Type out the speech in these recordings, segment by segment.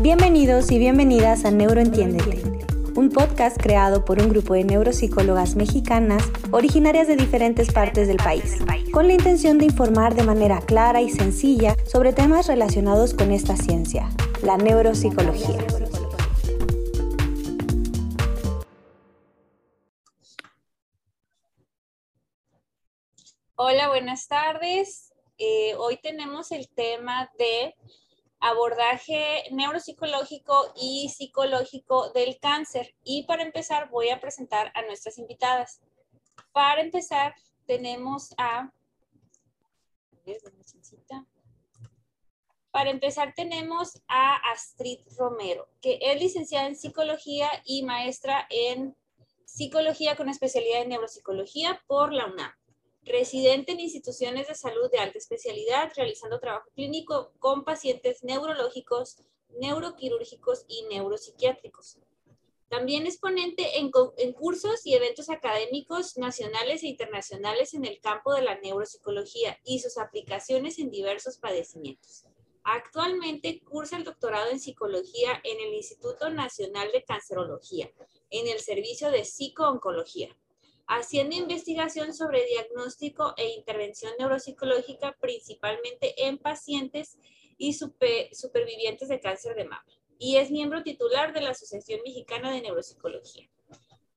Bienvenidos y bienvenidas a Neuroentiéndete, un podcast creado por un grupo de neuropsicólogas mexicanas originarias de diferentes partes del país, con la intención de informar de manera clara y sencilla sobre temas relacionados con esta ciencia, la neuropsicología. Hola, buenas tardes. Eh, hoy tenemos el tema de abordaje neuropsicológico y psicológico del cáncer. Y para empezar voy a presentar a nuestras invitadas. Para empezar tenemos a... Para empezar tenemos a Astrid Romero, que es licenciada en psicología y maestra en psicología con especialidad en neuropsicología por la UNAM residente en instituciones de salud de alta especialidad, realizando trabajo clínico con pacientes neurológicos, neuroquirúrgicos y neuropsiquiátricos. También es ponente en, en, cursos y eventos académicos nacionales e internacionales en el campo de la neuropsicología y sus aplicaciones en diversos padecimientos. Actualmente cursa el doctorado en psicología en el Instituto Nacional de Cancerología, en el servicio de psicooncología haciendo investigación sobre diagnóstico e intervención neuropsicológica principalmente en pacientes y supervivientes de cáncer de mama. Y es miembro titular de la Asociación Mexicana de Neuropsicología.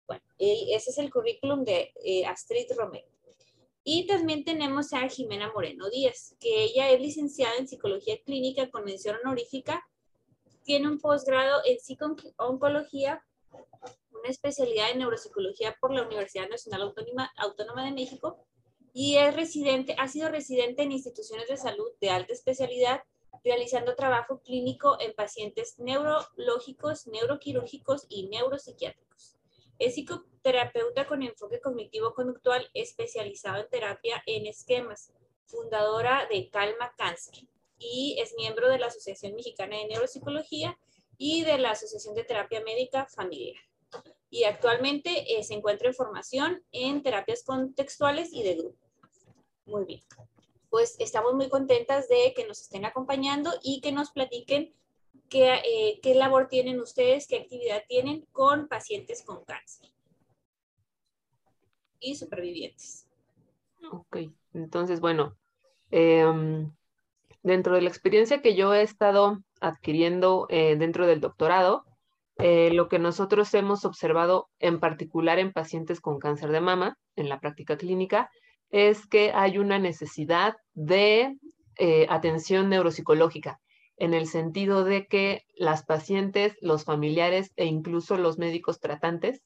Bueno, ese es el currículum de eh, Astrid Romero. Y también tenemos a Jimena Moreno Díaz, que ella es licenciada en Psicología Clínica con mención honorífica, tiene un posgrado en psico-oncología una especialidad en neuropsicología por la Universidad Nacional Autónoma, Autónoma de México y es residente, ha sido residente en instituciones de salud de alta especialidad, realizando trabajo clínico en pacientes neurológicos, neuroquirúrgicos y neuropsiquiátricos. Es psicoterapeuta con enfoque cognitivo-conductual especializado en terapia en esquemas, fundadora de Calma Cáncer y es miembro de la Asociación Mexicana de Neuropsicología y de la Asociación de Terapia Médica Familiar y actualmente eh, se encuentra en formación en terapias contextuales y de grupo. Muy bien. Pues estamos muy contentas de que nos estén acompañando y que nos platiquen qué, eh, labor tienen ustedes, qué actividad tienen con pacientes con cáncer y supervivientes. Ok, entonces, bueno, em, dentro de la experiencia que yo he estado adquiriendo eh, dentro del doctorado, eh, lo que nosotros hemos observado en particular en pacientes con cáncer de mama, en la práctica clínica, es que hay una necesidad de eh, atención neuropsicológica, en el sentido de que las pacientes, los familiares e incluso los médicos tratantes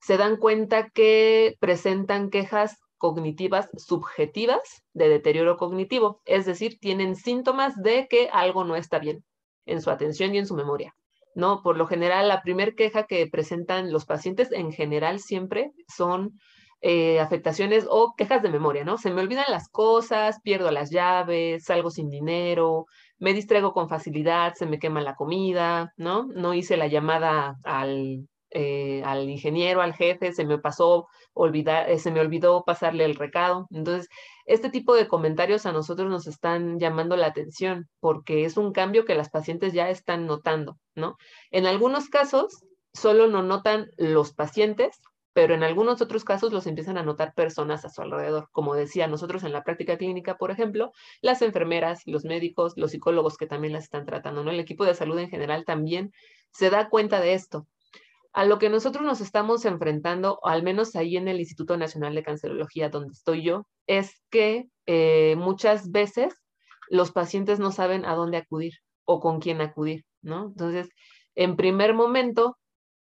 se dan cuenta que presentan quejas cognitivas subjetivas de deterioro cognitivo, es decir, tienen síntomas de que algo no está bien en su atención y en su memoria. ¿No? Por lo general, la primer queja que presentan los pacientes en general siempre son eh, afectaciones o quejas de memoria, ¿no? Se me olvidan las cosas, pierdo las llaves, salgo sin dinero, me distraigo con facilidad, se me quema la comida, ¿no? No hice la llamada al, eh, al ingeniero, al jefe, se me pasó olvidar, eh, se me olvidó pasarle el recado. Entonces, este tipo de comentarios a nosotros nos están llamando la atención porque es un cambio que las pacientes ya están notando, ¿no? En algunos casos solo no notan los pacientes, pero en algunos otros casos los empiezan a notar personas a su alrededor. Como decía, nosotros en la práctica clínica, por ejemplo, las enfermeras, los médicos, los psicólogos que también las están tratando, ¿no? El equipo de salud en general también se da cuenta de esto a lo que nosotros nos estamos enfrentando, al menos ahí en el Instituto Nacional de Cancerología, donde estoy yo, es que eh, muchas veces los pacientes no saben a dónde acudir o con quién acudir, ¿no? Entonces, en primer momento,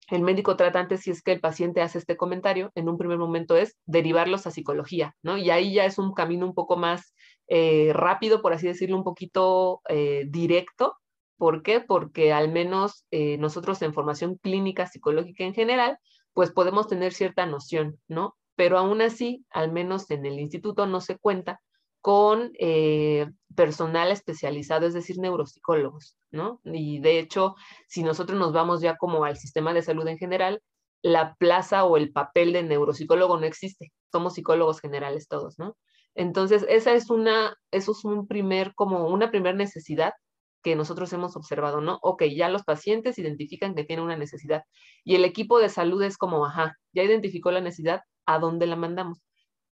el médico tratante, si es que el paciente hace este comentario, en un primer momento es derivarlos a psicología, ¿no? Y ahí ya es un camino un poco más eh, rápido, por así decirlo, un poquito eh, directo, ¿Por qué? Porque al menos eh, nosotros en formación clínica psicológica en general, pues podemos tener cierta noción, ¿no? Pero aún así, al menos en el instituto no se cuenta con eh, personal especializado, es decir, neuropsicólogos, ¿no? Y de hecho, si nosotros nos vamos ya como al sistema de salud en general, la plaza o el papel de neuropsicólogo no existe. Somos psicólogos generales todos, ¿no? Entonces, esa es una, eso es un primer, como una primera necesidad que nosotros hemos observado, ¿no? Ok, ya los pacientes identifican que tienen una necesidad y el equipo de salud es como, ajá, ya identificó la necesidad, ¿a dónde la mandamos?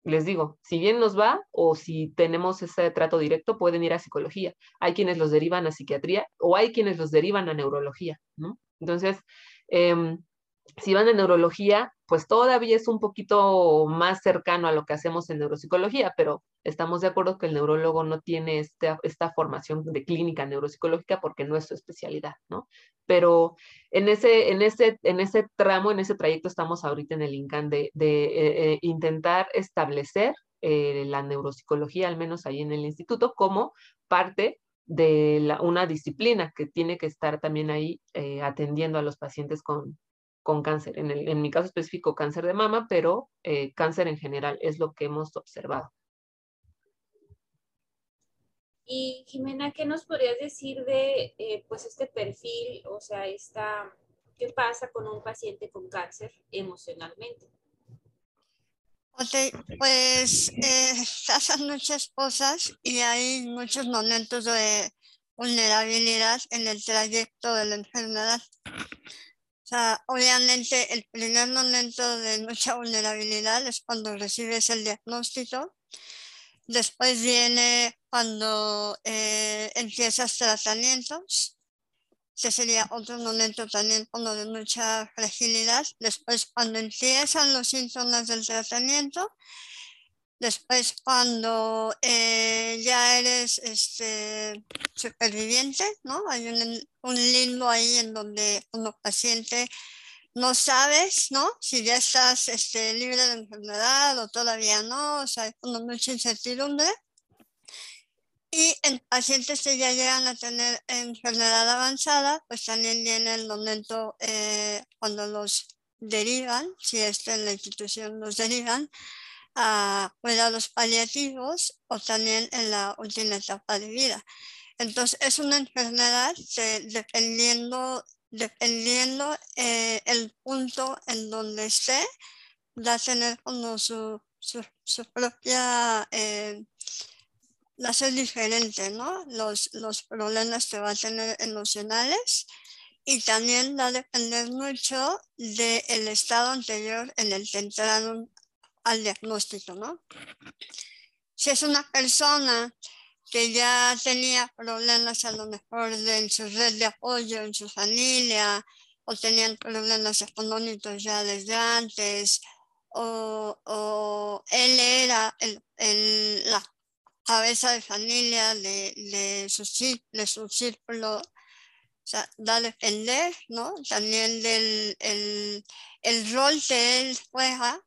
Les digo, si bien nos va o si tenemos ese trato directo, pueden ir a psicología. Hay quienes los derivan a psiquiatría o hay quienes los derivan a neurología, ¿no? Entonces, eh, si van a neurología, pues todavía es un poquito más cercano a lo que hacemos en neuropsicología, pero estamos de acuerdo que el neurólogo no tiene esta, esta formación de clínica neuropsicológica porque no es su especialidad, ¿no? Pero en ese, en ese, en ese tramo, en ese trayecto estamos ahorita en el INCAN de, de eh, eh, intentar establecer eh, la neuropsicología, al menos ahí en el instituto, como parte de la, una disciplina que tiene que estar también ahí atendiendo a los pacientes con, con cáncer, en, el, en mi caso específico cáncer de mama, pero eh, cáncer en general es lo que hemos observado. Y Jimena, ¿qué nos podrías decir de eh, pues este perfil, o sea, esta, qué pasa con un paciente con cáncer emocionalmente? Ok, pues eh, pasan muchas cosas y hay muchos momentos de vulnerabilidad en el trayecto de la enfermedad. O sea, obviamente el primer momento de mucha vulnerabilidad es cuando recibes el diagnóstico. Después viene cuando eh, empiezas tratamientos, que sería otro momento también como de mucha fragilidad. Después cuando empiezan los síntomas del tratamiento Después, cuando eh, ya eres este, superviviente, ¿no? Hay un, un, limbo ahí en donde como paciente no sabes, ¿no? Si ya estás este, libre de enfermedad o todavía no, o sea, hay mucha incertidumbre. Y en pacientes que ya llegan a tener enfermedad avanzada, pues también viene el momento eh, cuando los derivan, si es en la institución los derivan, a cuidados paliativos o también en la última etapa de vida. Entonces, es una enfermedad que dependiendo, dependiendo eh, el punto en donde esté, va a tener como su, su, propia, eh, va a ser diferente, ¿no? Los, los problemas que va a tener emocionales y también va a depender mucho del estado anterior en el que entraron al diagnóstico, ¿no? Si es una persona que ya tenía problemas a lo mejor en su red de apoyo, en su familia, o tenían problemas económicos ya desde antes, o, o él era el, el, la cabeza de familia de, de, su, de su círculo, o sea, da a depender, ¿no? También del el, el rol que él juega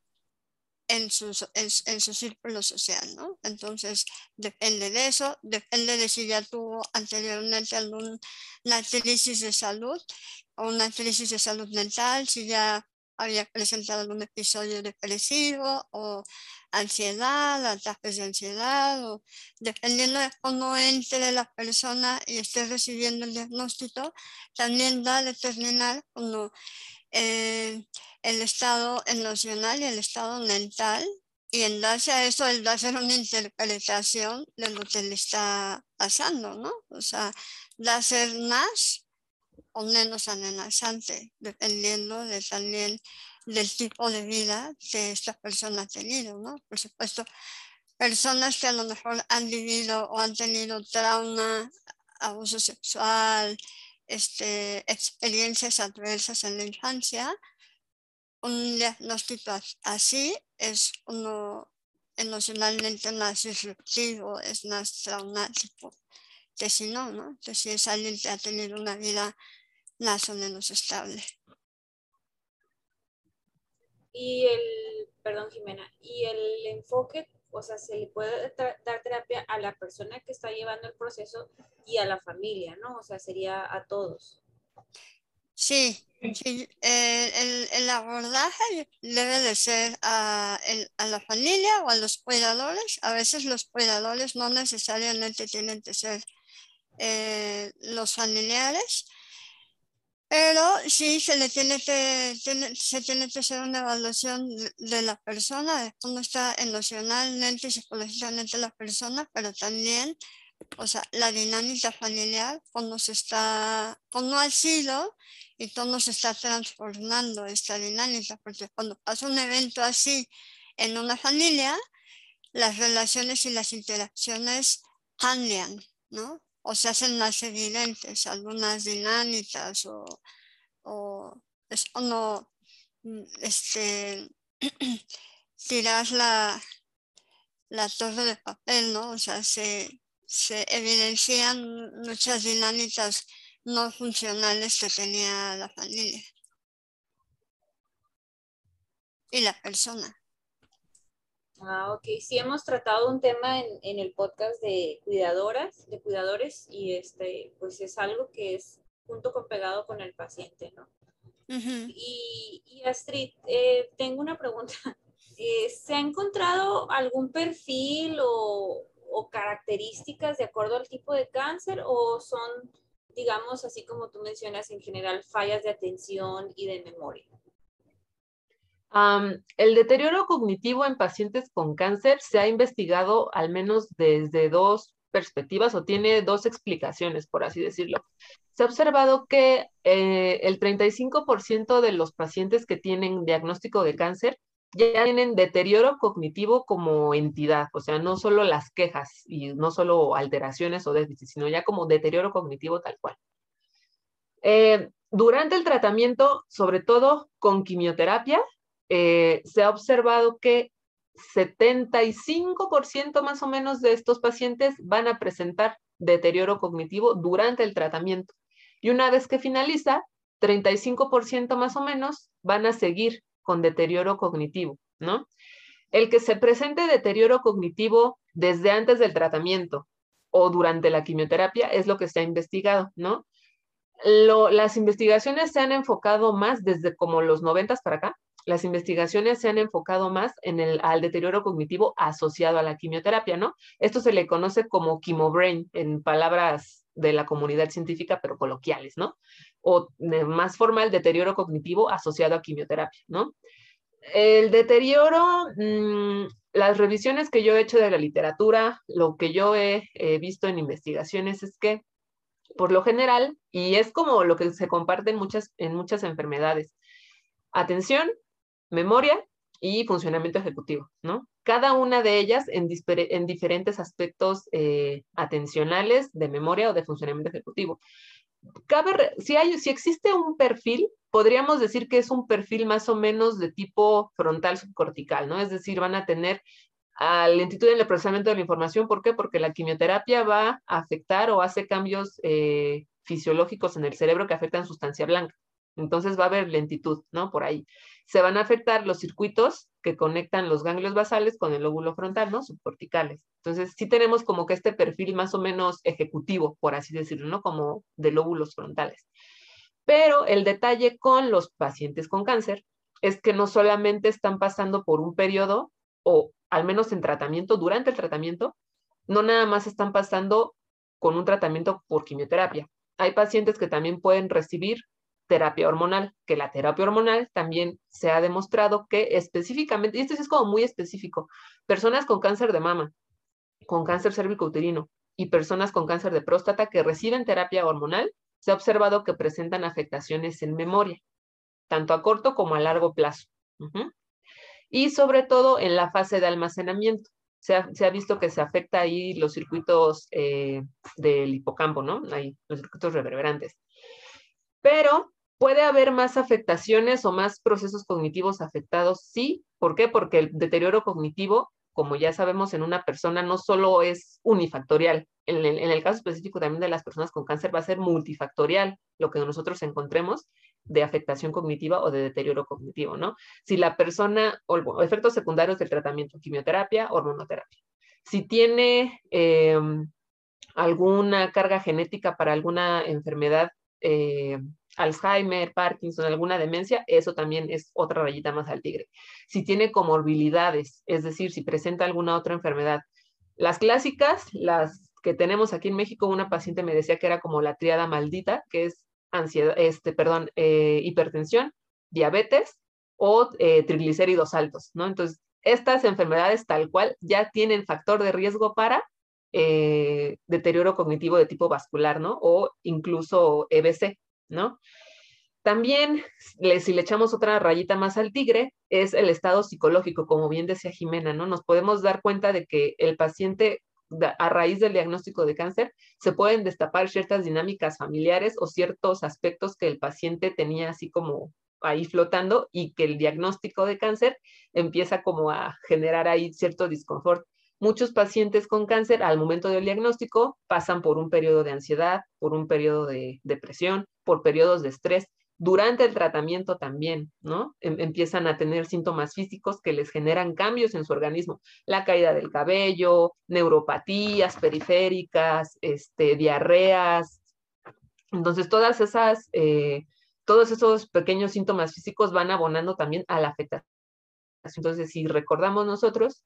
en su, en, su círculo social, ¿no? Entonces, depende de eso, depende de si ya tuvo anteriormente alguna crisis de salud o una crisis de salud mental, si ya había presentado algún episodio depresivo o ansiedad, ataques de ansiedad, o dependiendo de cómo entre la persona y esté recibiendo el diagnóstico, también va a determinar cómo eh, el estado emocional y el estado mental. Y en base a eso, él va a hacer una interpretación de lo que le está pasando, ¿no? O sea, va a ser más o menos amenazante, dependiendo de también del tipo de vida que esta persona ha tenido, ¿no? Por supuesto, personas que a lo mejor han vivido o han tenido trauma, abuso sexual, este, experiencias adversas en la infancia, un diagnóstico así es uno emocionalmente más disruptivo, es más traumático que si no, ¿no? Que si es alguien que ha tenido una vida más o menos estable. Y el, perdón Jimena, y el enfoque o sea, se le puede dar terapia a la persona que está llevando el proceso y a la familia, ¿no? O sea, sería a todos. Sí, sí el, el, abordaje debe de ser a, a, la familia o a los cuidadores. A veces los cuidadores no necesariamente tienen que ser eh, los familiares, pero sí se tiene que, se tiene que hacer una evaluación de, la persona, de cómo está emocionalmente y psicológicamente la persona, pero también o sea, la dinámica familiar, cómo se está, cómo ha sido y cómo se está transformando esta dinámica, porque cuando pasa un evento así en una familia, las relaciones y las interacciones cambian, ¿no? O se hacen más evidentes algunas dinámicas o, o, no, mm, este, tiras la, la torre de papel, ¿no? O sea, se, se evidencian muchas dinámicas no funcionales que tenía la familia y la persona. Ah, ok. Sí, hemos tratado un tema en, en, el podcast de cuidadoras, de cuidadores, y este, pues es algo que es junto con pegado con el paciente, ¿no? y, y, Astrid, eh, tengo una pregunta. Eh, ¿Se ha encontrado algún perfil o, o características de acuerdo al tipo de cáncer o son, digamos, así como tú mencionas en general, fallas de atención y de memoria? El deterioro cognitivo en pacientes con cáncer se ha investigado al menos desde dos perspectivas o tiene dos explicaciones, por así decirlo. Se ha observado que eh, el 35% de los pacientes que tienen diagnóstico de cáncer ya tienen deterioro cognitivo como entidad, o sea, no solo las quejas y no solo alteraciones o déficits, sino ya como deterioro cognitivo tal cual. Eh, durante el tratamiento, sobre todo con quimioterapia, eh, se ha observado que 75% más o menos de estos pacientes van a presentar deterioro cognitivo durante el tratamiento. Y una vez que finaliza, 35% más o menos van a seguir con deterioro cognitivo, ¿no? El que se presente deterioro cognitivo desde antes del tratamiento o durante la quimioterapia es lo que se ha investigado, ¿no? las investigaciones se han enfocado más desde como los 90 para acá, las investigaciones se han enfocado más en el, al deterioro cognitivo asociado a la quimioterapia, ¿no? Esto se le conoce como chemobrain en palabras de la comunidad científica, pero coloquiales, ¿no? O más formal, deterioro cognitivo asociado a quimioterapia, ¿no? El deterioro, mm, las revisiones que yo he hecho de la literatura, lo que yo he visto en investigaciones es que, por lo general, y es como lo que se comparte en muchas, en muchas enfermedades, atención, memoria y funcionamiento ejecutivo, ¿no? Cada una de ellas en, en diferentes aspectos eh, atencionales, de memoria o de funcionamiento ejecutivo. Cabe, si, hay, si existe un perfil, podríamos decir que es un perfil más o menos de tipo frontal subcortical, ¿no? Es decir, van a tener lentitud en el procesamiento de la información. ¿Por qué? Porque la quimioterapia va a afectar o hace cambios eh, fisiológicos en el cerebro que afectan sustancia blanca. Entonces va a haber lentitud, ¿no? Por ahí. Se van a afectar los circuitos que conectan los ganglios basales con el lóbulo frontal, ¿no? Subcorticales. Entonces sí tenemos como que este perfil más o menos ejecutivo, por así decirlo, ¿no? Como de lóbulos frontales. Pero el detalle con los pacientes con cáncer es que no solamente están pasando por un periodo, o al menos en tratamiento, durante el tratamiento, no nada más están pasando con un tratamiento por quimioterapia. Hay pacientes que también pueden recibir terapia hormonal, que la terapia hormonal también se ha demostrado que específicamente, y esto es como muy específico, personas con cáncer de mama, con cáncer cérvico-uterino y personas con cáncer de próstata que reciben terapia hormonal, se ha observado que presentan afectaciones en memoria, tanto a corto como a largo plazo. Y sobre todo en la fase de almacenamiento. Se ha, visto que se afecta ahí los circuitos eh, del hipocampo, ¿no? Ahí, los circuitos reverberantes. Pero ¿Puede haber más afectaciones o más procesos cognitivos afectados? Sí. ¿Por qué? Porque el deterioro cognitivo, como ya sabemos en una persona, no solo es unifactorial. En el, caso específico también de las personas con cáncer va a ser multifactorial lo que nosotros encontremos de afectación cognitiva o de deterioro cognitivo, ¿no? Si la persona, o efectos secundarios del tratamiento, quimioterapia, hormonoterapia. Si tiene em, alguna carga genética para alguna enfermedad eh, Alzheimer, Parkinson, alguna demencia, eso también es otra rayita más al tigre. Si tiene comorbilidades, es decir, si presenta alguna otra enfermedad. Las clásicas, las que tenemos aquí en México, una paciente me decía que era como la triada maldita, que es ansiedad, este, perdón, eh, hipertensión, diabetes o eh, triglicéridos altos, ¿no? Entonces, estas enfermedades tal cual ya tienen factor de riesgo para eh, deterioro cognitivo de tipo vascular, ¿no? O incluso EBC, ¿no? También, si le echamos otra rayita más al tigre, es el estado psicológico, como bien decía Jimena, ¿no? Nos podemos dar cuenta de que el paciente, a raíz del diagnóstico de cáncer, se pueden destapar ciertas dinámicas familiares o ciertos aspectos que el paciente tenía así como ahí flotando y que el diagnóstico de cáncer empieza como a generar ahí cierto disconfort. Muchos pacientes con cáncer al momento del diagnóstico pasan por un periodo de ansiedad, por un periodo de depresión, por periodos de estrés. Durante el tratamiento también, ¿no? Em, empiezan a tener síntomas físicos que les generan cambios en su organismo. La caída del cabello, neuropatías periféricas, este, diarreas. Entonces, todas esas eh, todos esos pequeños síntomas físicos van abonando también a la afectación. Entonces, si recordamos nosotros,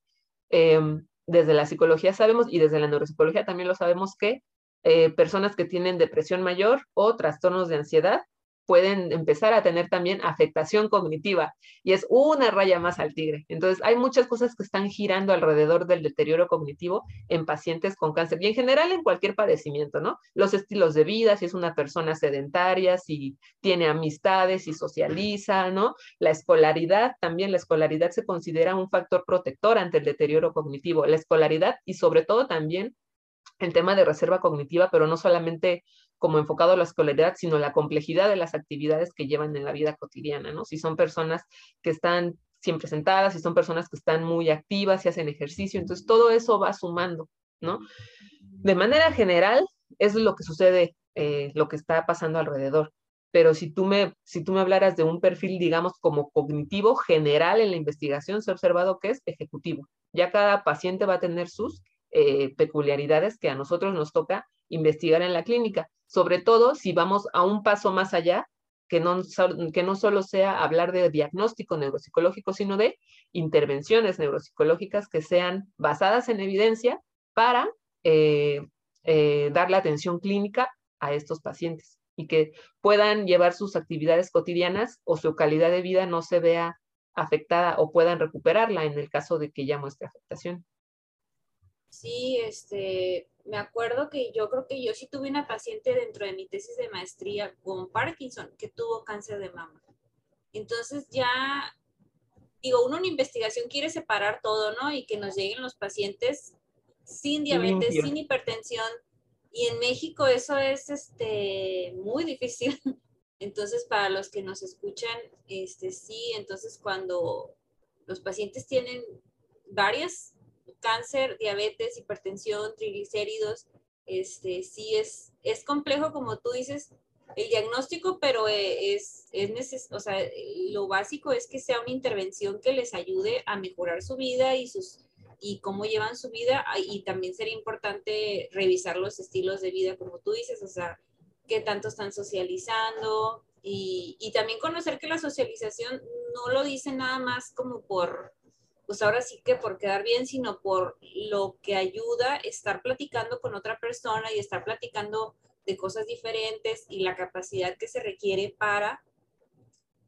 em, desde la psicología sabemos y desde la neuropsicología también lo sabemos que eh, personas que tienen depresión mayor o trastornos de ansiedad pueden empezar a tener también afectación cognitiva y es una raya más al tigre. Entonces, hay muchas cosas que están girando alrededor del deterioro cognitivo en pacientes con cáncer y en general en cualquier padecimiento, ¿no? Los estilos de vida, si es una persona sedentaria, si tiene amistades, si socializa, ¿no? La escolaridad, también la escolaridad se considera un factor protector ante el deterioro cognitivo. La escolaridad y sobre todo también el tema de reserva cognitiva, pero no solamente como enfocado a la escolaridad, sino la complejidad de las actividades que llevan en la vida cotidiana, ¿no? Si son personas que están siempre sentadas, si son personas que están muy activas, si hacen ejercicio, entonces todo eso va sumando, ¿no? De manera general, es lo que sucede, eh, lo que está pasando alrededor. Pero si tú, me, si tú me hablaras de un perfil, digamos, como cognitivo general en la investigación, se ha observado que es ejecutivo. Ya cada paciente va a tener sus eh, peculiaridades que a nosotros nos toca investigar en la clínica, sobre todo si vamos a un paso más allá, que no, que no solo sea hablar de diagnóstico neuropsicológico, sino de intervenciones neuropsicológicas que sean basadas en evidencia para eh, eh, dar la atención clínica a estos pacientes y que puedan llevar sus actividades cotidianas o su calidad de vida no se vea afectada o puedan recuperarla en el caso de que ya muestre afectación. Sí, este, me acuerdo que yo creo que yo sí tuve una paciente dentro de mi tesis de maestría con Parkinson que tuvo cáncer de mama. Entonces ya, digo, uno en investigación quiere separar todo, ¿no? Y que nos lleguen los pacientes sin diabetes, sin hipertensión. Y en México eso es este, muy difícil. Entonces, para los que nos escuchan, este, sí, entonces cuando los pacientes tienen varias cáncer, diabetes, hipertensión, triglicéridos, este, sí es, es complejo, como tú dices, el diagnóstico, pero eh, es, es o sea, lo básico es que sea una intervención que les ayude a mejorar su vida y sus y cómo llevan su vida ah, y también sería importante revisar los estilos de vida como tú dices, o sea, qué tanto están socializando y, y también conocer que la socialización no lo dice nada más como por pues ahora sí que por quedar bien, sino por lo que ayuda estar platicando con otra persona y estar platicando de cosas diferentes y la capacidad que se requiere para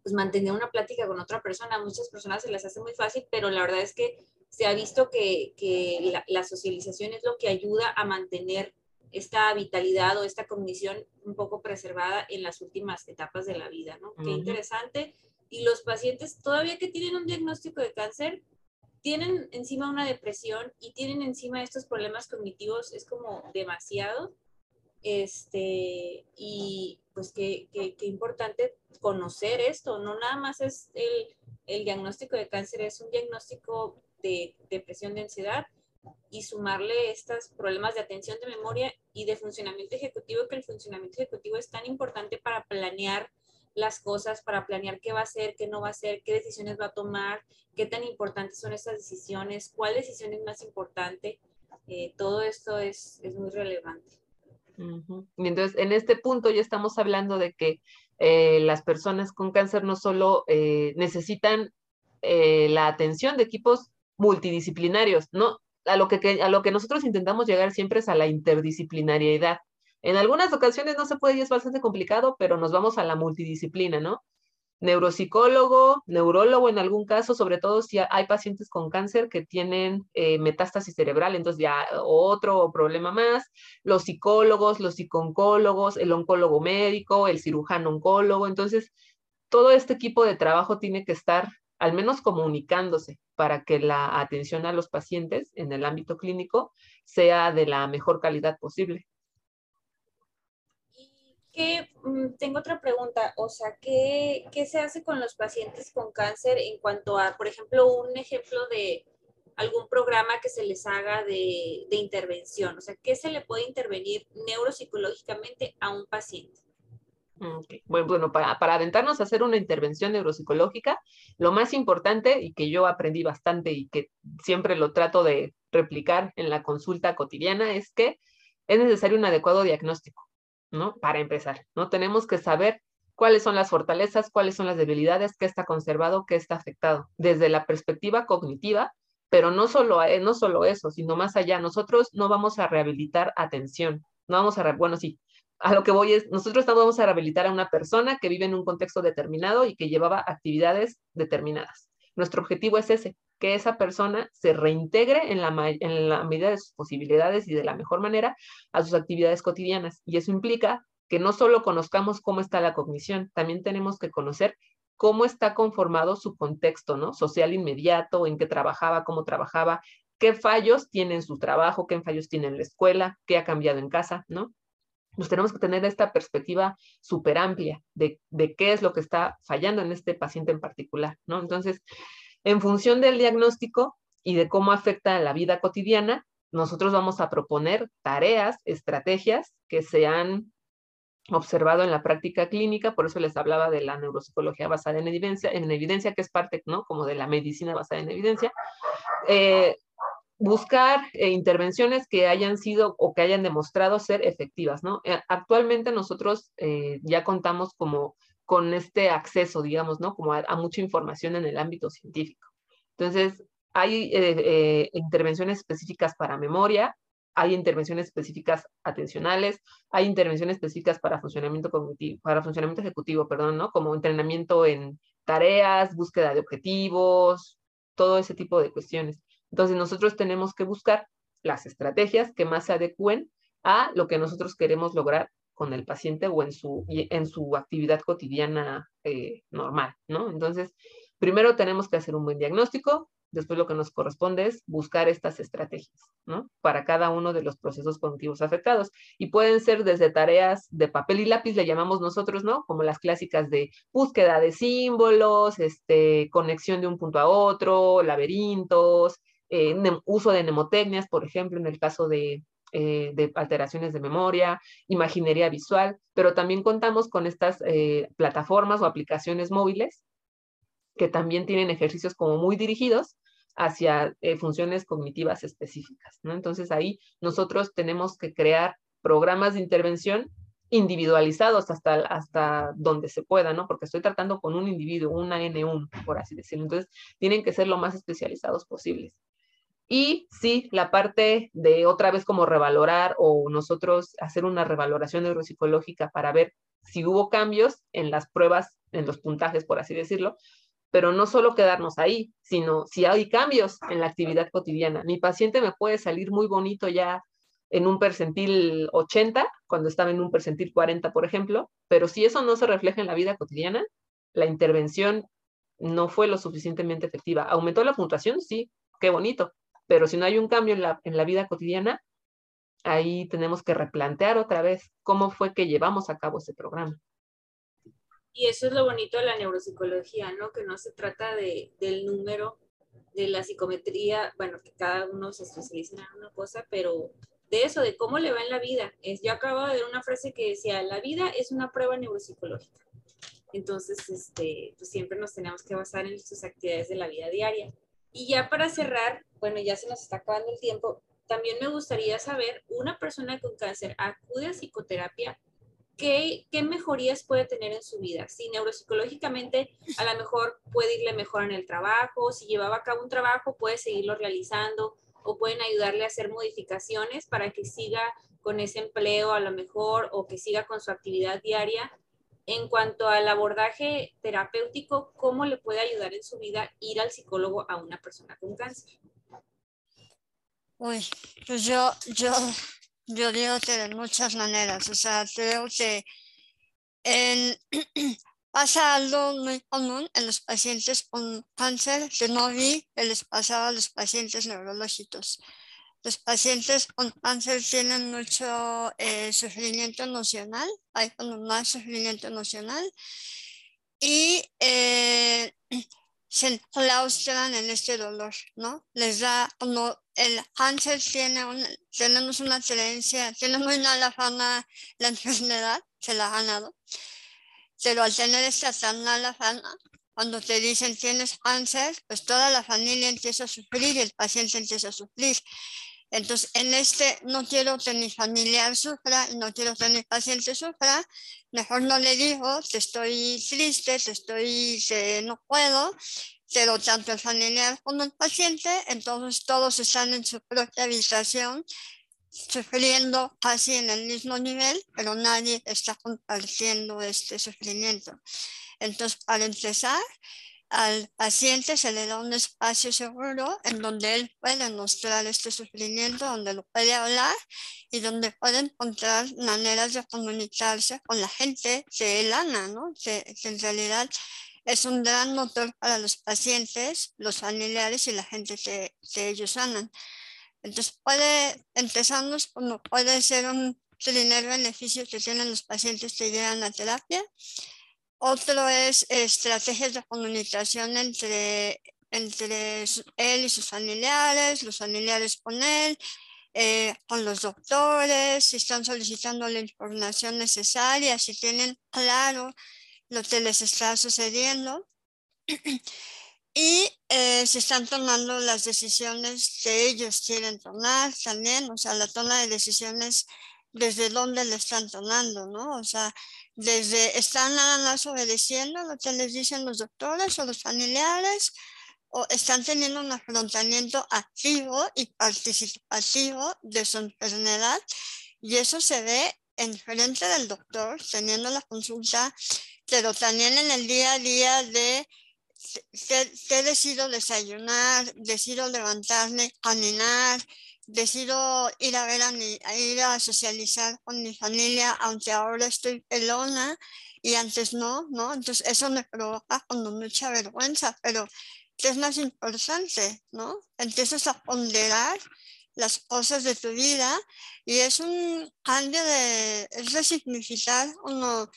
pues, mantener una plática con otra persona. A muchas personas se les hace muy fácil, pero la verdad es que se ha visto que, que la, la, socialización es lo que ayuda a mantener esta vitalidad o esta cognición un poco preservada en las últimas etapas de la vida, ¿no? Qué interesante. Y los pacientes todavía que tienen un diagnóstico de cáncer, tienen encima una depresión y tienen encima estos problemas cognitivos, es como demasiado. Este, y pues qué, qué, importante conocer esto, no nada más es el, el, diagnóstico de cáncer, es un diagnóstico de depresión, de ansiedad y sumarle estos problemas de atención, de memoria y de funcionamiento ejecutivo, que el funcionamiento ejecutivo es tan importante para planear las cosas, para planear qué va a hacer, qué no va a hacer, qué decisiones va a tomar, qué tan importantes son estas decisiones, cuál decisión es más importante. Eh, todo esto es, es, muy relevante. Entonces, en este punto ya estamos hablando de que eh, las personas con cáncer no solo eh, necesitan eh, la atención de equipos multidisciplinarios, ¿no? A lo que, a lo que nosotros intentamos llegar siempre es a la interdisciplinariedad. En algunas ocasiones no se puede y es bastante complicado, pero nos vamos a la multidisciplina, ¿no? neuropsicólogo, neurólogo en algún caso, sobre todo si hay pacientes con cáncer que tienen eh, metástasis cerebral, entonces ya otro problema más, los psicólogos, los psicooncólogos, el oncólogo médico, el cirujano oncólogo, entonces todo este equipo de trabajo tiene que estar al menos comunicándose para que la atención a los pacientes en el ámbito clínico sea de la mejor calidad posible. Mm, tengo otra pregunta, o sea, ¿qué, ¿qué, se hace con los pacientes con cáncer en cuanto a, por ejemplo, un ejemplo de algún programa que se les haga de, de intervención? O sea, ¿qué se le puede intervenir neuropsicológicamente a un paciente? Bueno, bueno para, para, aventarnos a hacer una intervención neuropsicológica, lo más importante y que yo aprendí bastante y que siempre lo trato de replicar en la consulta cotidiana es que es necesario un adecuado diagnóstico. ¿No? Para empezar, ¿no? Tenemos que saber cuáles son las fortalezas, cuáles son las debilidades, qué está conservado, qué está afectado, desde la perspectiva cognitiva, pero no solo, eh, no solo eso, sino más allá. Nosotros no vamos a rehabilitar atención, no vamos a, bueno, sí, a lo que voy es, nosotros no vamos a rehabilitar a una persona que vive en un contexto determinado y que llevaba actividades determinadas. Nuestro objetivo es ese, que esa persona se reintegre en la, medida de sus posibilidades y de la mejor manera a sus actividades cotidianas. Y eso implica que no solo conozcamos cómo está la cognición, también tenemos que conocer cómo está conformado su contexto, ¿no? Social inmediato, en qué trabajaba, cómo trabajaba, qué fallos tiene en su trabajo, qué fallos tiene en la escuela, qué ha cambiado en casa, ¿no? Pues tenemos que tener esta perspectiva súper amplia de, de, qué es lo que está fallando en este paciente en particular, ¿no? Entonces, en función del diagnóstico y de cómo afecta a la vida cotidiana, nosotros vamos a proponer tareas, estrategias que se han observado en la práctica clínica, por eso les hablaba de la neuropsicología basada en evidencia, en evidencia que es parte, ¿no? Como de la medicina basada en evidencia. Eh, buscar eh, intervenciones que hayan sido o que hayan demostrado ser efectivas, ¿no? Eh, actualmente nosotros ya contamos como con este acceso, digamos, ¿no? Como a, mucha información en el ámbito científico. Entonces, hay eh, eh, intervenciones específicas para memoria, hay intervenciones específicas atencionales, hay intervenciones específicas para funcionamiento cognitivo, para funcionamiento ejecutivo, perdón, ¿no? Como entrenamiento en tareas, búsqueda de objetivos, todo ese tipo de cuestiones. Entonces, nosotros tenemos que buscar las estrategias que más se adecúen a lo que nosotros queremos lograr con el paciente o en su, en su actividad cotidiana eh, normal, ¿no? Entonces, primero tenemos que hacer un buen diagnóstico, después lo que nos corresponde es buscar estas estrategias, ¿no? Para cada uno de los procesos cognitivos afectados. Y pueden ser desde tareas de papel y lápiz, le llamamos nosotros, ¿no? Como las clásicas de búsqueda de símbolos, este, conexión de un punto a otro, laberintos, eh, uso de mnemotecnias, por ejemplo, en el caso de, eh, de alteraciones de memoria, imaginería visual, pero también contamos con estas eh, plataformas o aplicaciones móviles que también tienen ejercicios como muy dirigidos hacia eh, funciones cognitivas específicas. ¿no? Entonces ahí nosotros tenemos que crear programas de intervención individualizados hasta, hasta donde se pueda, ¿no? Porque estoy tratando con un individuo, una N1, por así decirlo. Entonces, tienen que ser lo más especializados posibles. Y sí, la parte de otra vez como revalorar o nosotros hacer una revaloración neuropsicológica para ver si hubo cambios en las pruebas, en los puntajes, por así decirlo, pero no solo quedarnos ahí, sino si hay cambios en la actividad cotidiana. Mi paciente me puede salir muy bonito ya en un percentil 80, cuando estaba en un percentil 40, por ejemplo, pero si eso no se refleja en la vida cotidiana, la intervención no fue lo suficientemente efectiva. ¿Aumentó la puntuación? Sí, qué bonito, pero si no hay un cambio en la, en la vida cotidiana, ahí tenemos que replantear otra vez cómo fue que llevamos a cabo ese programa. Y eso es lo bonito de la neuropsicología, ¿no? Que no se trata de, del número, de la psicometría, bueno, que cada uno se especializa en una cosa, pero de eso, de cómo le va en la vida. Es, yo acabo de ver una frase que decía, la vida es una prueba neuropsicológica. Entonces, este, pues siempre nos tenemos que basar en sus actividades de la vida diaria. Y ya para cerrar, bueno, ya se nos está acabando el tiempo, también me gustaría saber, una persona con cáncer acude a psicoterapia, ¿qué, qué mejorías puede tener en su vida? Si neuropsicológicamente a lo mejor puede irle mejor en el trabajo, si llevaba a cabo un trabajo, puede seguirlo realizando o pueden ayudarle a hacer modificaciones para que siga con ese empleo a lo mejor o que siga con su actividad diaria en cuanto al abordaje terapéutico, ¿cómo le puede ayudar en su vida ir al psicólogo a una persona con cáncer? Uy, pues yo, yo, yo digo que de muchas maneras, o sea, creo que pasa algo muy común en los pacientes con cáncer que no vi que les pasaba a los pacientes neurológicos. Los pacientes con cáncer tienen mucho eh, sufrimiento emocional, hay más sufrimiento emocional y eh, se claustran en este dolor, ¿no? Les da como el cáncer tiene un, tenemos una creencia, tiene muy mala fama la enfermedad, se la ha ganado, pero al tener esta tan mala fama, cuando te dicen tienes cáncer, pues toda la familia empieza a sufrir el paciente empieza a sufrir. Entonces, en este no quiero que mi familiar sufra, no quiero que mi paciente sufra, mejor no le digo que estoy triste, que estoy, no puedo, pero tanto el familiar como el paciente, entonces todos están en su propia habitación sufriendo casi en el mismo nivel, pero nadie está compartiendo este sufrimiento. Entonces, para empezar, al paciente se le da un espacio seguro en donde él puede mostrar este sufrimiento, donde lo puede hablar y donde puede encontrar maneras de comunicarse con la gente que él ama, ¿no? Que, en realidad es un gran motor para los pacientes, los familiares y la gente que, que ellos aman. Entonces puede, empezamos como puede ser un primer beneficio que tienen los pacientes que llegan a terapia, otro es estrategias de comunicación entre, entre él y sus familiares, los familiares con él, eh, con los doctores, si están solicitando la información necesaria, si tienen claro lo que les está sucediendo. y eh, están tomando las decisiones que ellos quieren tomar también, o sea, la toma de decisiones desde dónde le están tomando, ¿no? O sea, desde están nada más obedeciendo lo que les dicen los doctores o los familiares, o están teniendo un afrontamiento activo y participativo de su enfermedad, y eso se ve en frente del doctor, teniendo la consulta, pero también en el día a día de que, decido desayunar, decido levantarme, caminar, decido ir a ver a mi, ir a socializar con mi familia, aunque ahora estoy pelona y antes no, ¿no? Entonces eso me provoca con mucha vergüenza, pero ¿qué es más importante, no? Empiezas a ponderar las cosas de tu vida y es un cambio de, es resignificar uno,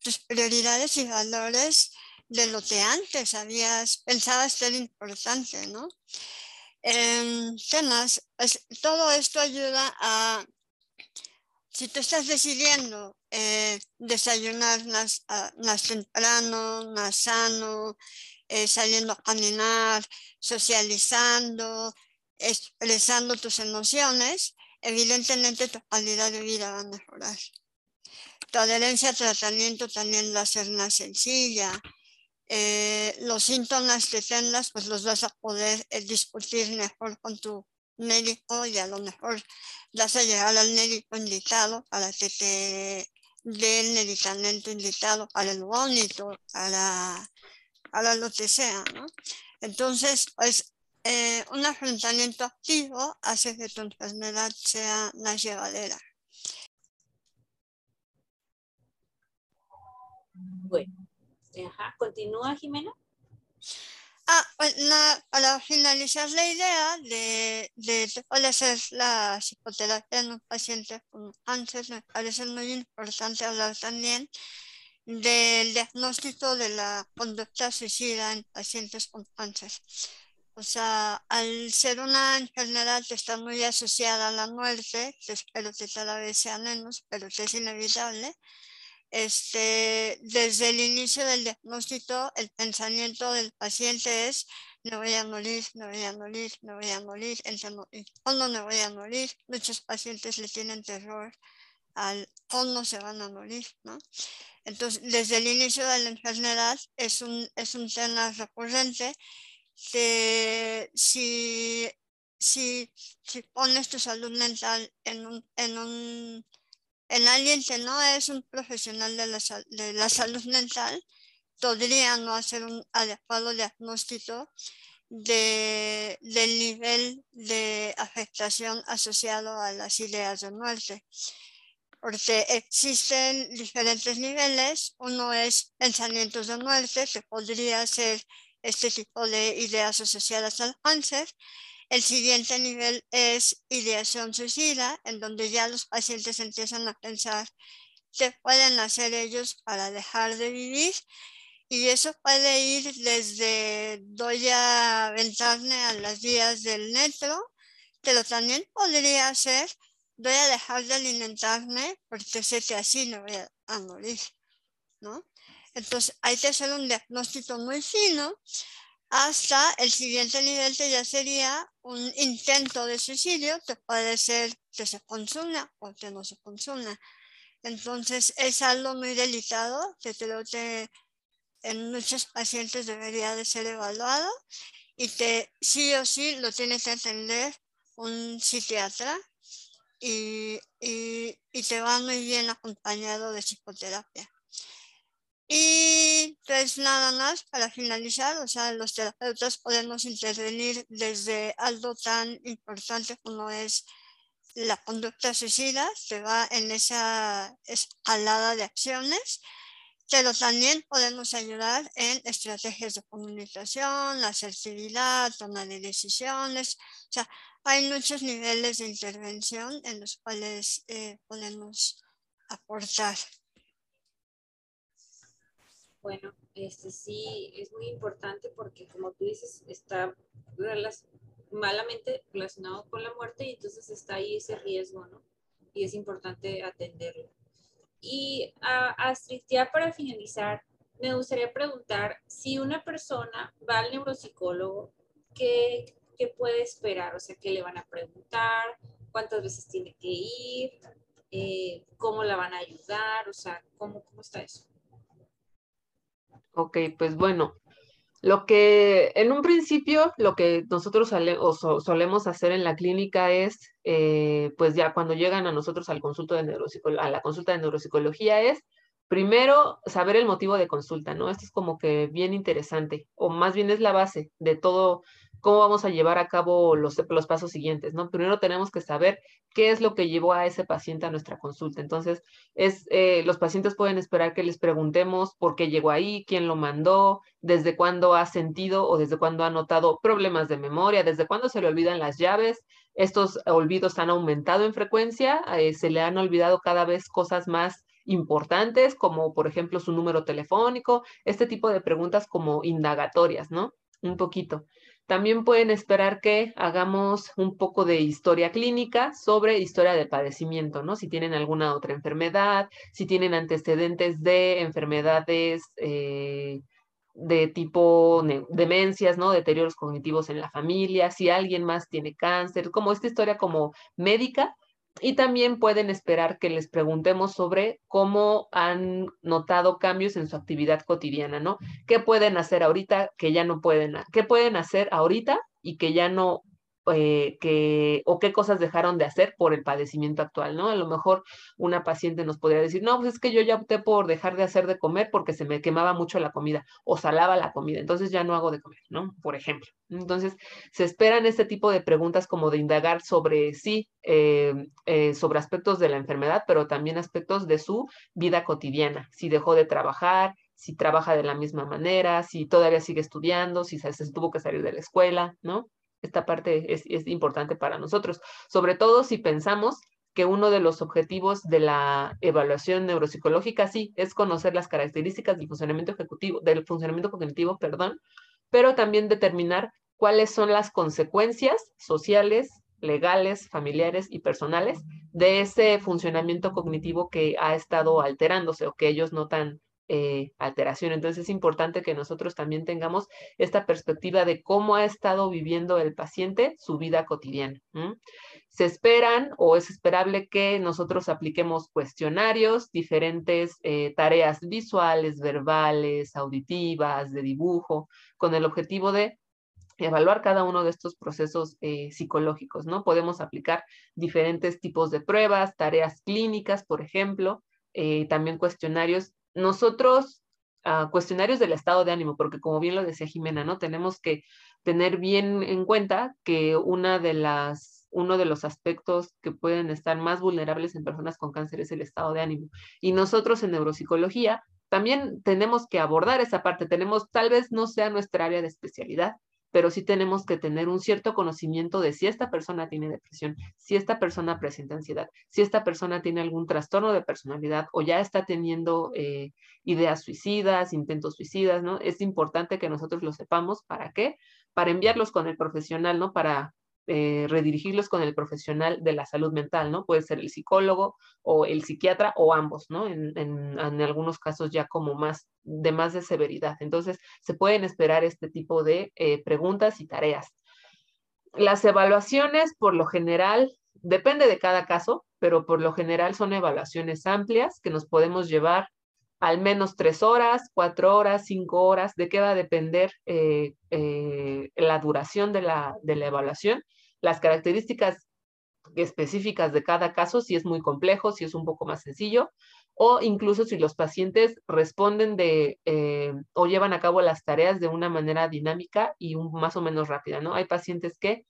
tus prioridades y valores de lo que antes habías pensado ser importante, ¿no? Eh, temas, pues, todo esto ayuda a, si tú estás decidiendo eh, desayunar más, ah, más, temprano, más sano, eh, saliendo a caminar, socializando, expresando tus emociones, evidentemente tu calidad de vida va a mejorar. Tu adherencia al tratamiento también va a ser más sencilla, eh, los síntomas que tengas, pues los vas a poder eh, discutir mejor con tu médico y a lo mejor vas a llegar al médico indicado para que te dé el medicamento indicado para el vómito, para, para lo que sea. Entonces, pues eh, un afrontamiento activo hace que tu enfermedad sea más llevadera. Bueno, Ajá. Continúa, Jimena. Ah, pues para finalizar la idea de, de cuál es la psicoterapia en un paciente con cáncer, me parece muy importante hablar también del diagnóstico de la conducta suicida en pacientes con cáncer. O sea, al ser una enfermedad que está muy asociada a la muerte, que espero que cada vez sea menos, pero que es inevitable, este, desde el inicio del diagnóstico, el pensamiento del paciente es, no voy a morir, no voy a morir, no voy a morir, ¿cuándo me voy a morir? Muchos pacientes le tienen terror al cuándo se van a morir, ¿no? Entonces, desde el inicio de la enfermedad es un, es un tema recurrente que si, si, si pones tu salud mental en un, en un en alguien que no es un profesional de la, de la salud mental, podría no hacer un adecuado diagnóstico de, del nivel de afectación asociado a las ideas de muerte. Porque existen diferentes niveles. Uno es pensamientos de muerte, que podría ser este tipo de ideas asociadas al cáncer. El siguiente nivel es ideación suicida, en donde ya los pacientes empiezan a pensar qué pueden hacer ellos para dejar de vivir y eso puede ir desde doy a aventarme a las vías del metro, pero también podría ser voy a dejar de alimentarme porque sé que así no voy a, morir, ¿no? Entonces hay que hacer un diagnóstico muy fino hasta el siguiente nivel que ya sería un intento de suicidio que puede ser que se consuma o que no se consuma. Entonces es algo muy delicado que creo que en muchos pacientes debería de ser evaluado y que sí o sí lo tiene que atender un psiquiatra y, y, y te va muy bien acompañado de psicoterapia. Y pues nada más para finalizar, o sea, los terapeutas podemos intervenir desde algo tan importante como es la conducta suicida, se va en esa escalada de acciones pero también podemos ayudar en estrategias de comunicación, asertividad, toma de decisiones. O sea, hay muchos niveles de intervención en los cuales eh, podemos aportar. Bueno, este sí es muy importante porque como tú dices, está malamente relacionado con la muerte y entonces está ahí ese riesgo, ¿no? Y es importante atenderlo. Y a Astrid, ya para finalizar, me gustaría preguntar si una persona va al neuropsicólogo, ¿qué, ¿qué, puede esperar? O sea, ¿qué le van a preguntar? ¿Cuántas veces tiene que ir? Eh, ¿Cómo la van a ayudar? O sea, ¿cómo, cómo está eso? Ok, pues bueno, lo que en un principio, lo que nosotros solemos hacer en la clínica es, eh, pues ya cuando llegan a nosotros al consulto de a la consulta de neuropsicología es, primero, saber el motivo de consulta, ¿no? Esto es como que bien interesante, o más bien es la base de todo, cómo vamos a llevar a cabo los, los pasos siguientes, ¿no? Primero tenemos que saber qué es lo que llevó a ese paciente a nuestra consulta. Entonces, es, eh, los pacientes pueden esperar que les preguntemos por qué llegó ahí, quién lo mandó, desde cuándo ha sentido o desde cuándo ha notado problemas de memoria, desde cuándo se le olvidan las llaves. Estos olvidos han aumentado en frecuencia, eh, se le han olvidado cada vez cosas más importantes, como por ejemplo su número telefónico, este tipo de preguntas como indagatorias, ¿no? Un poquito. También pueden esperar que hagamos un poco de historia clínica sobre historia del padecimiento, ¿no? Si tienen alguna otra enfermedad, si tienen antecedentes de enfermedades eh, de tipo demencias, ¿no? Deterioros cognitivos en la familia, si alguien más tiene cáncer, como esta historia como médica y también pueden esperar que les preguntemos sobre cómo han notado cambios en su actividad cotidiana, ¿no? ¿Qué pueden hacer ahorita que ya no pueden? ¿Qué pueden hacer ahorita y que ya no eh, que, o qué cosas dejaron de hacer por el padecimiento actual, ¿no? A lo mejor una paciente nos podría decir, no, pues es que yo ya opté por dejar de hacer de comer porque se me quemaba mucho la comida o salaba la comida, entonces ya no hago de comer, ¿no? Por ejemplo. Entonces, se esperan este tipo de preguntas como de indagar sobre sí, eh, eh, sobre aspectos de la enfermedad, pero también aspectos de su vida cotidiana, si dejó de trabajar, si trabaja de la misma manera, si todavía sigue estudiando, si se, se tuvo que salir de la escuela, ¿no? Esta parte es, importante para nosotros, sobre todo si pensamos que uno de los objetivos de la evaluación neuropsicológica sí es conocer las características del funcionamiento ejecutivo, del funcionamiento cognitivo, perdón, pero también determinar cuáles son las consecuencias sociales, legales, familiares y personales de ese funcionamiento cognitivo que ha estado alterándose o que ellos notan eh, alteración. Entonces es importante que nosotros también tengamos esta perspectiva de cómo ha estado viviendo el paciente su vida cotidiana. Se esperan o es esperable que nosotros apliquemos cuestionarios, diferentes eh, tareas visuales, verbales, auditivas, de dibujo, con el objetivo de evaluar cada uno de estos procesos eh, psicológicos, ¿no? Podemos aplicar diferentes tipos de pruebas, tareas clínicas, por ejemplo, también cuestionarios. Nosotros, uh, cuestionarios del estado de ánimo, porque como bien lo decía Jimena, ¿no? Tenemos que tener bien en cuenta que una de las, uno de los aspectos que pueden estar más vulnerables en personas con cáncer es el estado de ánimo. Y nosotros en neuropsicología también tenemos que abordar esa parte. Tenemos, tal vez no sea nuestra área de especialidad, pero sí tenemos que tener un cierto conocimiento de si esta persona tiene depresión, si esta persona presenta ansiedad, si esta persona tiene algún trastorno de personalidad o ya está teniendo eh, ideas suicidas, intentos suicidas, ¿no? Es importante que nosotros lo sepamos. ¿Para qué? Para enviarlos con el profesional, ¿no? Para eh, redirigirlos con el profesional de la salud mental, ¿no? Puede ser el psicólogo o el psiquiatra o ambos, ¿no? En, algunos casos ya como más de más de severidad. Entonces, se pueden esperar este tipo de eh, preguntas y tareas. Las evaluaciones, por lo general, depende de cada caso, pero por lo general son evaluaciones amplias que nos podemos llevar al menos tres horas, cuatro horas, cinco horas, de qué va a depender eh, la duración de la, de la evaluación las características específicas de cada caso, si es muy complejo, si es un poco más sencillo, o incluso si los pacientes responden de eh, o llevan a cabo las tareas de una manera dinámica y más o menos rápida, ¿no? Hay pacientes que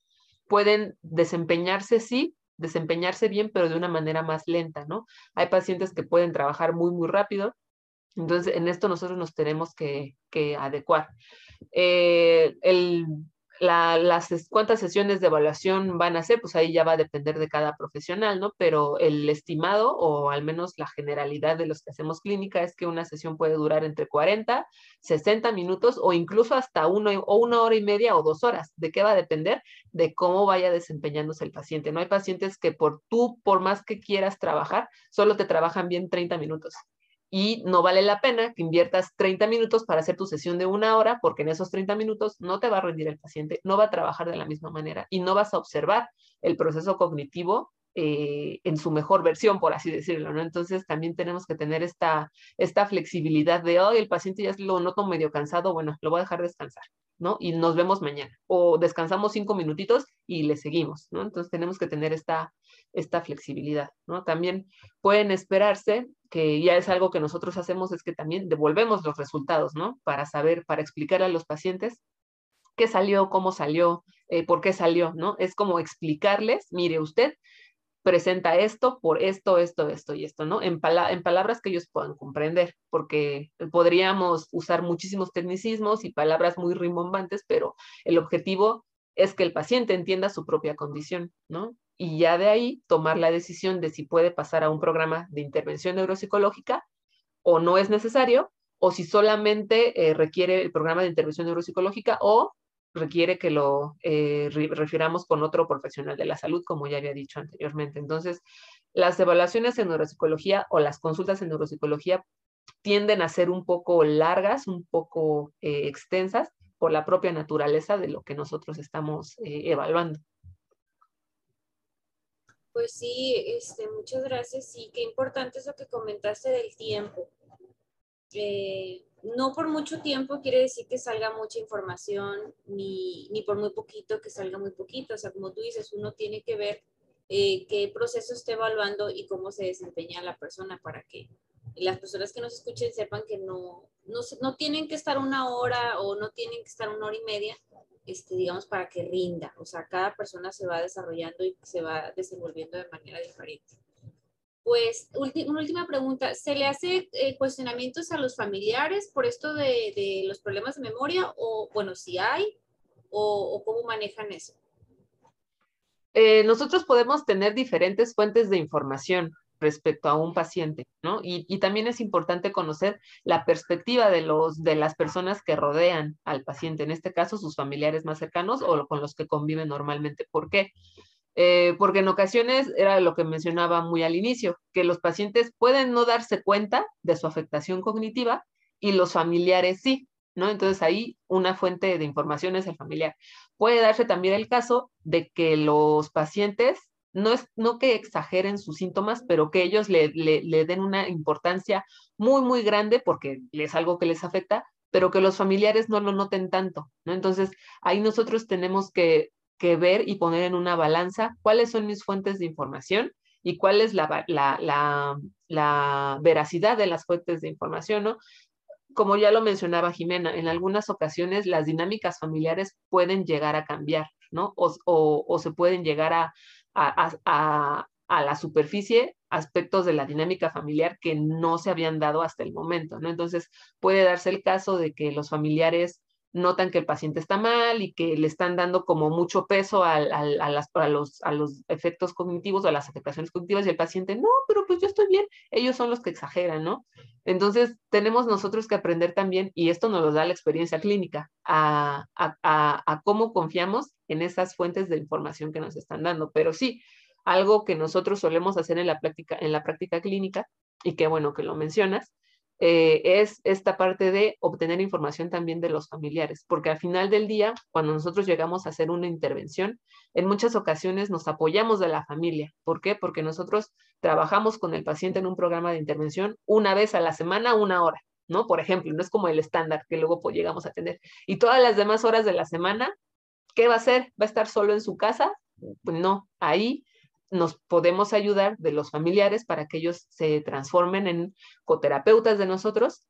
pueden desempeñarse, sí, desempeñarse bien, pero de una manera más lenta, ¿no? Hay pacientes que pueden trabajar muy, muy rápido. Entonces, en esto nosotros nos tenemos que, que adecuar. Eh, el las cuántas sesiones de evaluación van a ser, pues ahí ya va a depender de cada profesional, ¿no? Pero el estimado o al menos la generalidad de los que hacemos clínica es que una sesión puede durar entre 40, 60 minutos o incluso hasta uno, o una hora y media o dos horas. ¿De qué va a depender? De cómo vaya desempeñándose el paciente. No hay pacientes que por tú, por más que quieras trabajar, solo te trabajan bien 30 minutos y no vale la pena que inviertas 30 minutos para hacer tu sesión de una hora, porque en esos 30 minutos no te va a rendir el paciente, no va a trabajar de la misma manera y no vas a observar el proceso cognitivo eh, en su mejor versión, por así decirlo, ¿no? Entonces también tenemos que tener esta, esta flexibilidad de, hoy el paciente ya lo noto medio cansado, bueno, lo voy a dejar descansar, ¿no? Y nos vemos mañana. O descansamos cinco minutitos y le seguimos, ¿no? Entonces tenemos que tener esta, esta flexibilidad, ¿no? También pueden esperarse que ya es algo que nosotros hacemos, es que también devolvemos los resultados, ¿no? Para saber, para explicar a los pacientes qué salió, cómo salió, eh, por qué salió, ¿no? Es como explicarles, mire usted, presenta esto por esto, esto, esto y esto, ¿no? En, en, palabras que ellos puedan comprender, porque podríamos usar muchísimos tecnicismos y palabras muy rimbombantes, pero el objetivo es que el paciente entienda su propia condición, ¿no? Y ya de ahí tomar la decisión de si puede pasar a un programa de intervención neuropsicológica o no es necesario, o si solamente eh, requiere el programa de intervención neuropsicológica o requiere que lo eh, refiramos con otro profesional de la salud, como ya había dicho anteriormente. Entonces, las evaluaciones en neuropsicología o las consultas en neuropsicología tienden a ser un poco largas, un poco eh, extensas por la propia naturaleza de lo que nosotros estamos evaluando. Pues sí, este, muchas gracias. Sí, qué importante es lo que comentaste del tiempo. Eh, no por mucho tiempo quiere decir que salga mucha información, ni, ni, por muy poquito que salga muy poquito. O sea, como tú dices, uno tiene que ver eh, qué proceso está evaluando y cómo se desempeña la persona para que las personas que nos escuchen sepan que no, no, no tienen que estar una hora o no tienen que estar una hora y media este, digamos, para que rinda. O sea, cada persona se va desarrollando y se va desenvolviendo de manera diferente. Pues, una última pregunta. ¿Se le hace eh, cuestionamientos a los familiares por esto de, de, los problemas de memoria? O, bueno, si hay, o, o cómo manejan eso? Eh, nosotros podemos tener diferentes fuentes de información respecto a un paciente, ¿no? Y, también es importante conocer la perspectiva de, los, de las personas que rodean al paciente, en este caso sus familiares más cercanos o con los que conviven normalmente. ¿Por qué? Eh, porque en ocasiones era lo que mencionaba muy al inicio, que los pacientes pueden no darse cuenta de su afectación cognitiva y los familiares sí, ¿no? Entonces ahí una fuente de información es el familiar. Puede darse también el caso de que los pacientes no es no que exageren sus síntomas, pero que ellos le, den una importancia muy, muy grande porque es algo que les afecta pero que los familiares no lo noten tanto, ¿no? Entonces, ahí nosotros tenemos que, ver y poner en una balanza cuáles son mis fuentes de información y cuál es la, la, veracidad de las fuentes de información, ¿no? Como ya lo mencionaba Jimena, en algunas ocasiones las dinámicas familiares pueden llegar a cambiar, ¿no? O, se pueden llegar a, a, a la superficie aspectos de la dinámica familiar que no se habían dado hasta el momento, ¿no? Entonces puede darse el caso de que los familiares notan que el paciente está mal y que le están dando como mucho peso a, las, los, a los efectos cognitivos o a las afectaciones cognitivas y el paciente, no, pero pues yo estoy bien, ellos son los que exageran, ¿no? Entonces tenemos nosotros que aprender también, y esto nos lo da la experiencia clínica, a, a cómo confiamos en esas fuentes de información que nos están dando. Pero sí, algo que nosotros solemos hacer en la práctica, en la práctica clínica, y qué bueno que lo mencionas, eh, es esta parte de obtener información también de los familiares, porque al final del día, cuando nosotros llegamos a hacer una intervención, en muchas ocasiones nos apoyamos de la familia. ¿Por qué? Porque nosotros trabajamos con el paciente en un programa de intervención una vez a la semana, una hora, ¿no? Por ejemplo, no es como el estándar que luego pues, llegamos a tener. Y todas las demás horas de la semana, ¿qué va a hacer? ¿Va a estar solo en su casa? Pues no, ahí nos podemos ayudar de los familiares para que ellos se transformen en coterapeutas de nosotros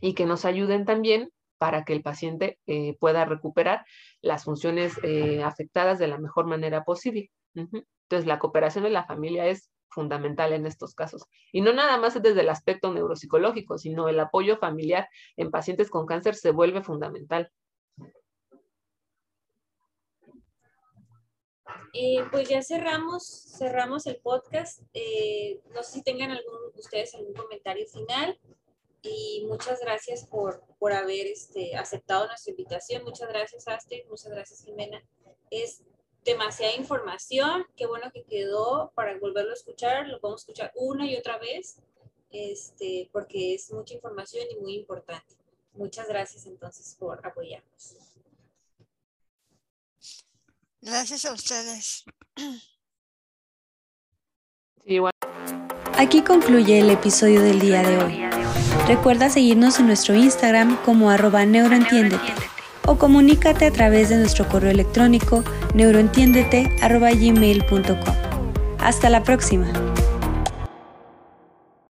y que nos ayuden también para que el paciente eh, pueda recuperar las funciones eh, afectadas de la mejor manera posible. Entonces, la cooperación de la familia es fundamental en estos casos. Y no nada más desde el aspecto neuropsicológico, sino el apoyo familiar en pacientes con cáncer se vuelve fundamental. Eh, pues ya cerramos, cerramos el podcast. Eh, no sé si tengan algún, ustedes algún comentario final. Y muchas gracias por, por haber este, aceptado nuestra invitación. Muchas gracias, Astrid. Muchas gracias, Jimena. Es demasiada información. Qué bueno que quedó para volverlo a escuchar. Lo podemos escuchar una y otra vez, este, porque es mucha información y muy importante. Muchas gracias entonces por apoyarnos. Gracias a ustedes. Aquí concluye el episodio del día de hoy. Recuerda seguirnos en nuestro Instagram como arroba neuroentiéndete o comunícate a través de nuestro correo electrónico neuroentiéndete.gmail.com. Hasta la próxima.